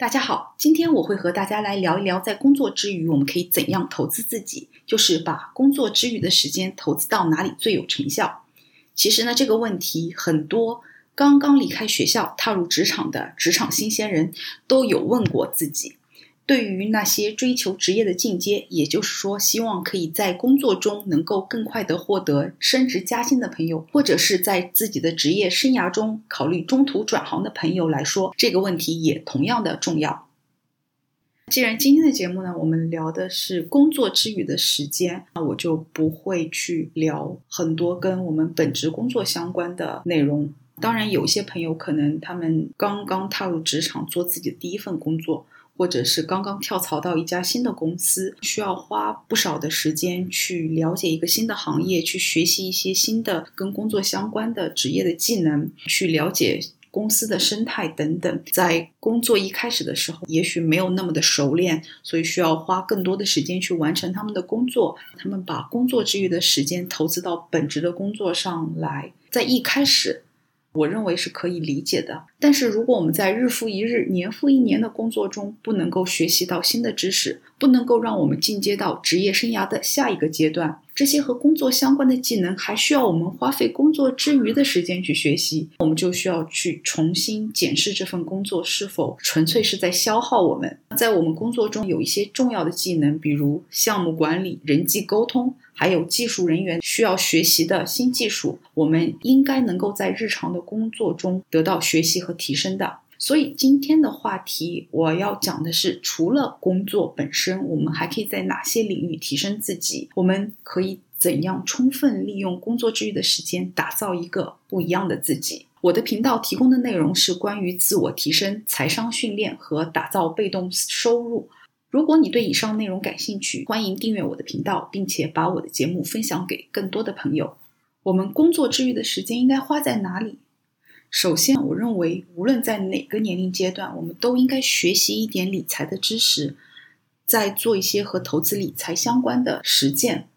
大家好，今天我会和大家来聊一聊，在工作之余我们可以怎样投资自己，就是把工作之余的时间投资到哪里最有成效。其实呢，这个问题很多刚刚离开学校踏入职场的职场新鲜人都有问过自己。对于那些追求职业的进阶，也就是说希望可以在工作中能够更快的获得升职加薪的朋友，或者是在自己的职业生涯中考虑中途转行的朋友来说，这个问题也同样的重要。既然今天的节目呢，我们聊的是工作之余的时间，那我就不会去聊很多跟我们本职工作相关的内容。当然，有些朋友可能他们刚刚踏入职场，做自己的第一份工作。或者是刚刚跳槽到一家新的公司，需要花不少的时间去了解一个新的行业，去学习一些新的跟工作相关的职业的技能，去了解公司的生态等等。在工作一开始的时候，也许没有那么的熟练，所以需要花更多的时间去完成他们的工作。他们把工作之余的时间投资到本职的工作上来，在一开始。我认为是可以理解的，但是如果我们在日复一日、年复一年的工作中不能够学习到新的知识，不能够让我们进阶到职业生涯的下一个阶段。这些和工作相关的技能还需要我们花费工作之余的时间去学习，我们就需要去重新检视这份工作是否纯粹是在消耗我们。在我们工作中有一些重要的技能，比如项目管理、人际沟通，还有技术人员需要学习的新技术，我们应该能够在日常的工作中得到学习和提升的。所以今天的话题，我要讲的是，除了工作本身，我们还可以在哪些领域提升自己？我们可以怎样充分利用工作之余的时间，打造一个不一样的自己？我的频道提供的内容是关于自我提升、财商训练和打造被动收入。如果你对以上内容感兴趣，欢迎订阅我的频道，并且把我的节目分享给更多的朋友。我们工作之余的时间应该花在哪里？首先，我认为无论在哪个年龄阶段，我们都应该学习一点理财的知识，再做一些和投资理财相关的实践。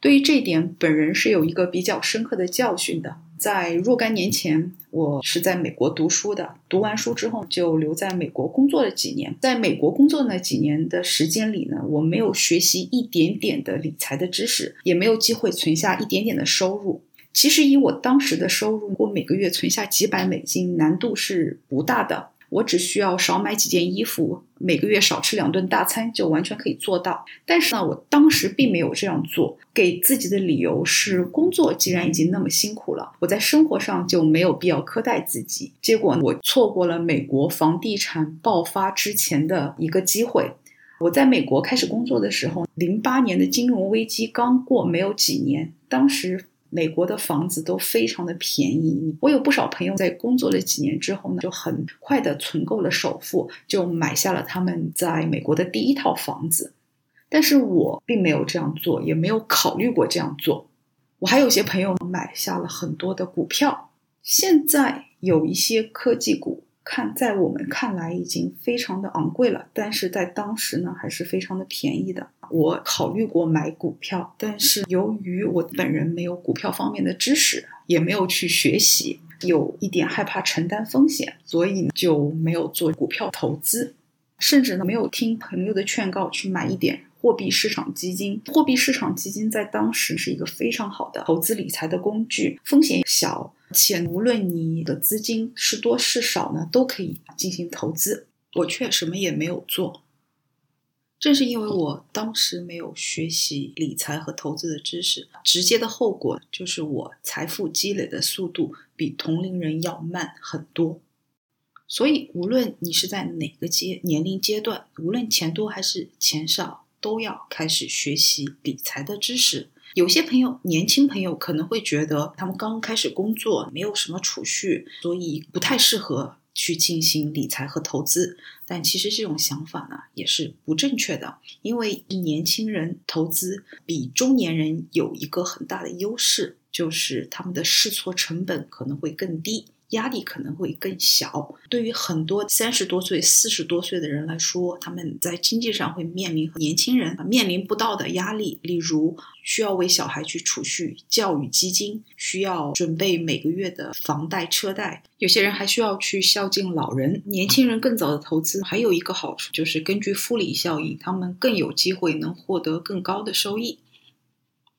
对于这一点，本人是有一个比较深刻的教训的。在若干年前，我是在美国读书的，读完书之后就留在美国工作了几年。在美国工作那几年的时间里呢，我没有学习一点点的理财的知识，也没有机会存下一点点的收入。其实以我当时的收入，我每个月存下几百美金难度是不大的。我只需要少买几件衣服，每个月少吃两顿大餐，就完全可以做到。但是呢，我当时并没有这样做，给自己的理由是：工作既然已经那么辛苦了，我在生活上就没有必要苛待自己。结果我错过了美国房地产爆发之前的一个机会。我在美国开始工作的时候，零八年的金融危机刚过没有几年，当时。美国的房子都非常的便宜，我有不少朋友在工作了几年之后呢，就很快的存够了首付，就买下了他们在美国的第一套房子。但是我并没有这样做，也没有考虑过这样做。我还有些朋友买下了很多的股票，现在有一些科技股。看，在我们看来已经非常的昂贵了，但是在当时呢，还是非常的便宜的。我考虑过买股票，但是由于我本人没有股票方面的知识，也没有去学习，有一点害怕承担风险，所以就没有做股票投资，甚至呢没有听朋友的劝告去买一点货币市场基金。货币市场基金在当时是一个非常好的投资理财的工具，风险小。且无论你的资金是多是少呢，都可以进行投资。我却什么也没有做，正是因为我当时没有学习理财和投资的知识，直接的后果就是我财富积累的速度比同龄人要慢很多。所以，无论你是在哪个阶年龄阶段，无论钱多还是钱少，都要开始学习理财的知识。有些朋友，年轻朋友可能会觉得他们刚开始工作，没有什么储蓄，所以不太适合去进行理财和投资。但其实这种想法呢，也是不正确的，因为年轻人投资比中年人有一个很大的优势，就是他们的试错成本可能会更低，压力可能会更小。对于很多三十多岁、四十多岁的人来说，他们在经济上会面临年轻人面临不到的压力，例如需要为小孩去储蓄教育基金，需要准备每个月的房贷车贷，有些人还需要去孝敬老人。年轻人更早的投资还有一个好处，就是根据复利效应，他们更有机会能获得更高的收益。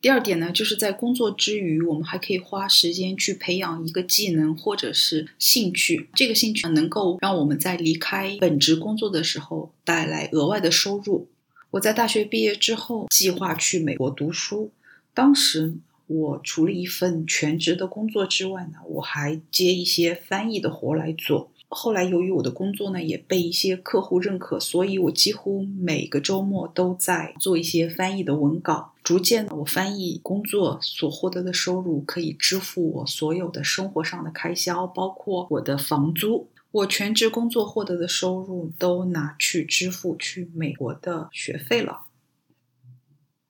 第二点呢，就是在工作之余，我们还可以花时间去培养一个技能或者是兴趣。这个兴趣能够让我们在离开本职工作的时候带来额外的收入。我在大学毕业之后，计划去美国读书。当时我除了一份全职的工作之外呢，我还接一些翻译的活来做。后来，由于我的工作呢也被一些客户认可，所以我几乎每个周末都在做一些翻译的文稿。逐渐，我翻译工作所获得的收入可以支付我所有的生活上的开销，包括我的房租。我全职工作获得的收入都拿去支付去美国的学费了。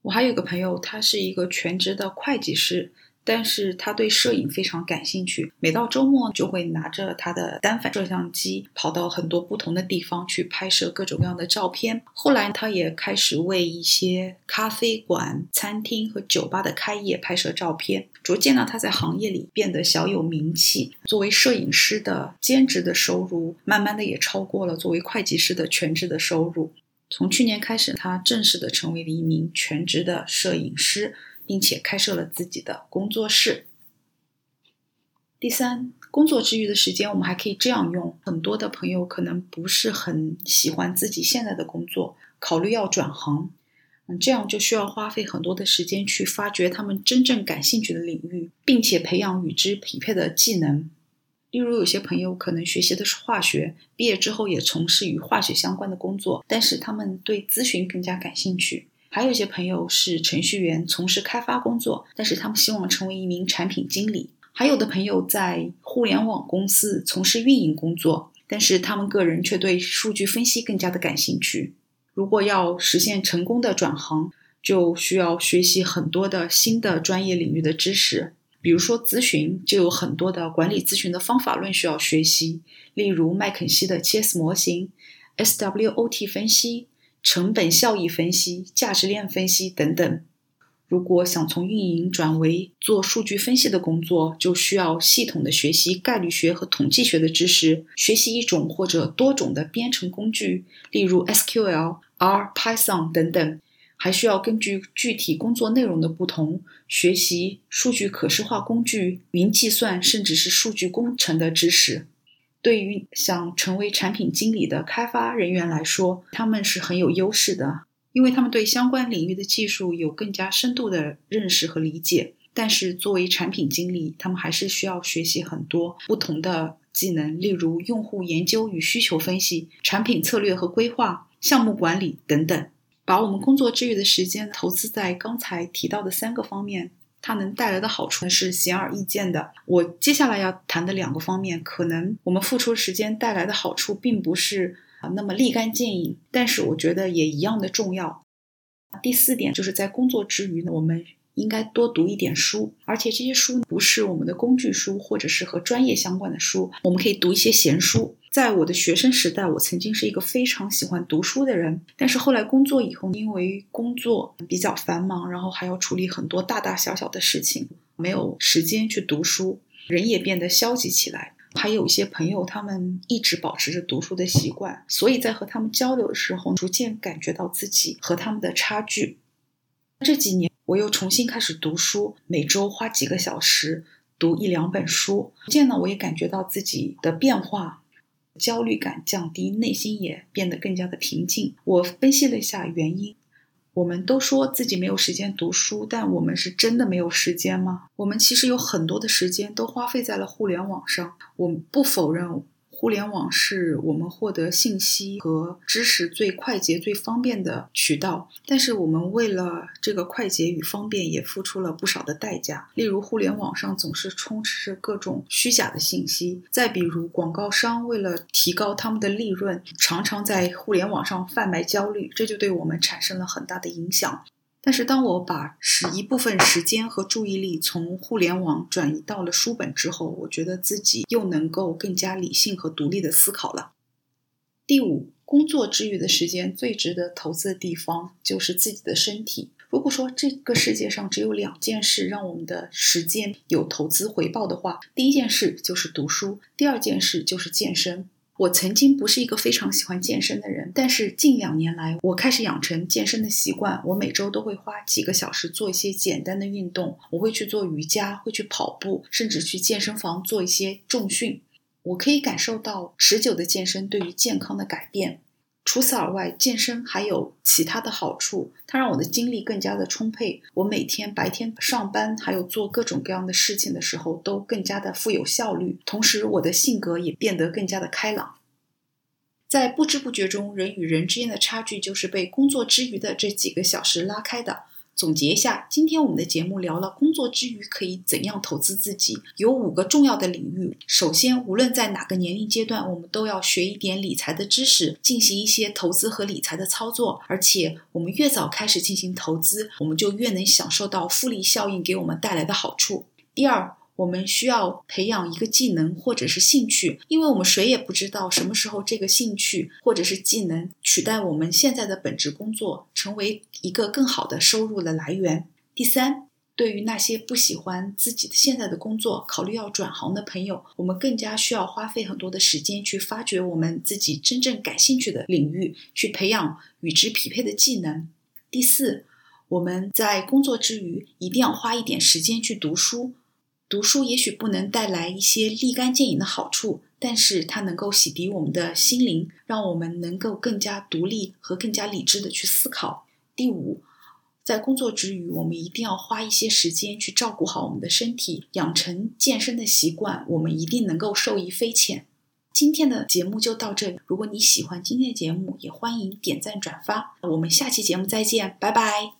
我还有个朋友，他是一个全职的会计师。但是他对摄影非常感兴趣，每到周末就会拿着他的单反摄像机，跑到很多不同的地方去拍摄各种各样的照片。后来，他也开始为一些咖啡馆、餐厅和酒吧的开业拍摄照片。逐渐呢，他在行业里变得小有名气。作为摄影师的兼职的收入，慢慢的也超过了作为会计师的全职的收入。从去年开始，他正式的成为了一名全职的摄影师。并且开设了自己的工作室。第三，工作之余的时间，我们还可以这样用。很多的朋友可能不是很喜欢自己现在的工作，考虑要转行，嗯，这样就需要花费很多的时间去发掘他们真正感兴趣的领域，并且培养与之匹配的技能。例如，有些朋友可能学习的是化学，毕业之后也从事与化学相关的工作，但是他们对咨询更加感兴趣。还有一些朋友是程序员，从事开发工作，但是他们希望成为一名产品经理。还有的朋友在互联网公司从事运营工作，但是他们个人却对数据分析更加的感兴趣。如果要实现成功的转行，就需要学习很多的新的专业领域的知识。比如说咨询，就有很多的管理咨询的方法论需要学习，例如麦肯锡的 CS 模型、SWOT 分析。成本效益分析、价值链分析等等。如果想从运营转为做数据分析的工作，就需要系统的学习概率学和统计学的知识，学习一种或者多种的编程工具，例如 SQL、R、Python 等等。还需要根据具体工作内容的不同，学习数据可视化工具、云计算，甚至是数据工程的知识。对于想成为产品经理的开发人员来说，他们是很有优势的，因为他们对相关领域的技术有更加深度的认识和理解。但是，作为产品经理，他们还是需要学习很多不同的技能，例如用户研究与需求分析、产品策略和规划、项目管理等等。把我们工作之余的时间投资在刚才提到的三个方面。它能带来的好处呢是显而易见的。我接下来要谈的两个方面，可能我们付出时间带来的好处并不是啊那么立竿见影，但是我觉得也一样的重要。第四点就是在工作之余呢，我们应该多读一点书，而且这些书不是我们的工具书，或者是和专业相关的书，我们可以读一些闲书。在我的学生时代，我曾经是一个非常喜欢读书的人。但是后来工作以后，因为工作比较繁忙，然后还要处理很多大大小小的事情，没有时间去读书，人也变得消极起来。还有一些朋友，他们一直保持着读书的习惯，所以在和他们交流的时候，逐渐感觉到自己和他们的差距。这几年，我又重新开始读书，每周花几个小时读一两本书，逐渐呢，我也感觉到自己的变化。焦虑感降低，内心也变得更加的平静。我分析了一下原因，我们都说自己没有时间读书，但我们是真的没有时间吗？我们其实有很多的时间都花费在了互联网上，我们不否认。互联网是我们获得信息和知识最快捷、最方便的渠道，但是我们为了这个快捷与方便，也付出了不少的代价。例如，互联网上总是充斥着各种虚假的信息；再比如，广告商为了提高他们的利润，常常在互联网上贩卖焦虑，这就对我们产生了很大的影响。但是当我把使一部分时间和注意力从互联网转移到了书本之后，我觉得自己又能够更加理性和独立的思考了。第五，工作之余的时间最值得投资的地方就是自己的身体。如果说这个世界上只有两件事让我们的时间有投资回报的话，第一件事就是读书，第二件事就是健身。我曾经不是一个非常喜欢健身的人，但是近两年来，我开始养成健身的习惯。我每周都会花几个小时做一些简单的运动，我会去做瑜伽，会去跑步，甚至去健身房做一些重训。我可以感受到持久的健身对于健康的改变。除此而外，健身还有其他的好处，它让我的精力更加的充沛。我每天白天上班，还有做各种各样的事情的时候，都更加的富有效率。同时，我的性格也变得更加的开朗。在不知不觉中，人与人之间的差距就是被工作之余的这几个小时拉开的。总结一下，今天我们的节目聊了工作之余可以怎样投资自己，有五个重要的领域。首先，无论在哪个年龄阶段，我们都要学一点理财的知识，进行一些投资和理财的操作。而且，我们越早开始进行投资，我们就越能享受到复利效应给我们带来的好处。第二，我们需要培养一个技能或者是兴趣，因为我们谁也不知道什么时候这个兴趣或者是技能取代我们现在的本职工作，成为一个更好的收入的来源。第三，对于那些不喜欢自己的现在的工作，考虑要转行的朋友，我们更加需要花费很多的时间去发掘我们自己真正感兴趣的领域，去培养与之匹配的技能。第四，我们在工作之余一定要花一点时间去读书。读书也许不能带来一些立竿见影的好处，但是它能够洗涤我们的心灵，让我们能够更加独立和更加理智的去思考。第五，在工作之余，我们一定要花一些时间去照顾好我们的身体，养成健身的习惯，我们一定能够受益匪浅。今天的节目就到这里，如果你喜欢今天的节目，也欢迎点赞转发。我们下期节目再见，拜拜。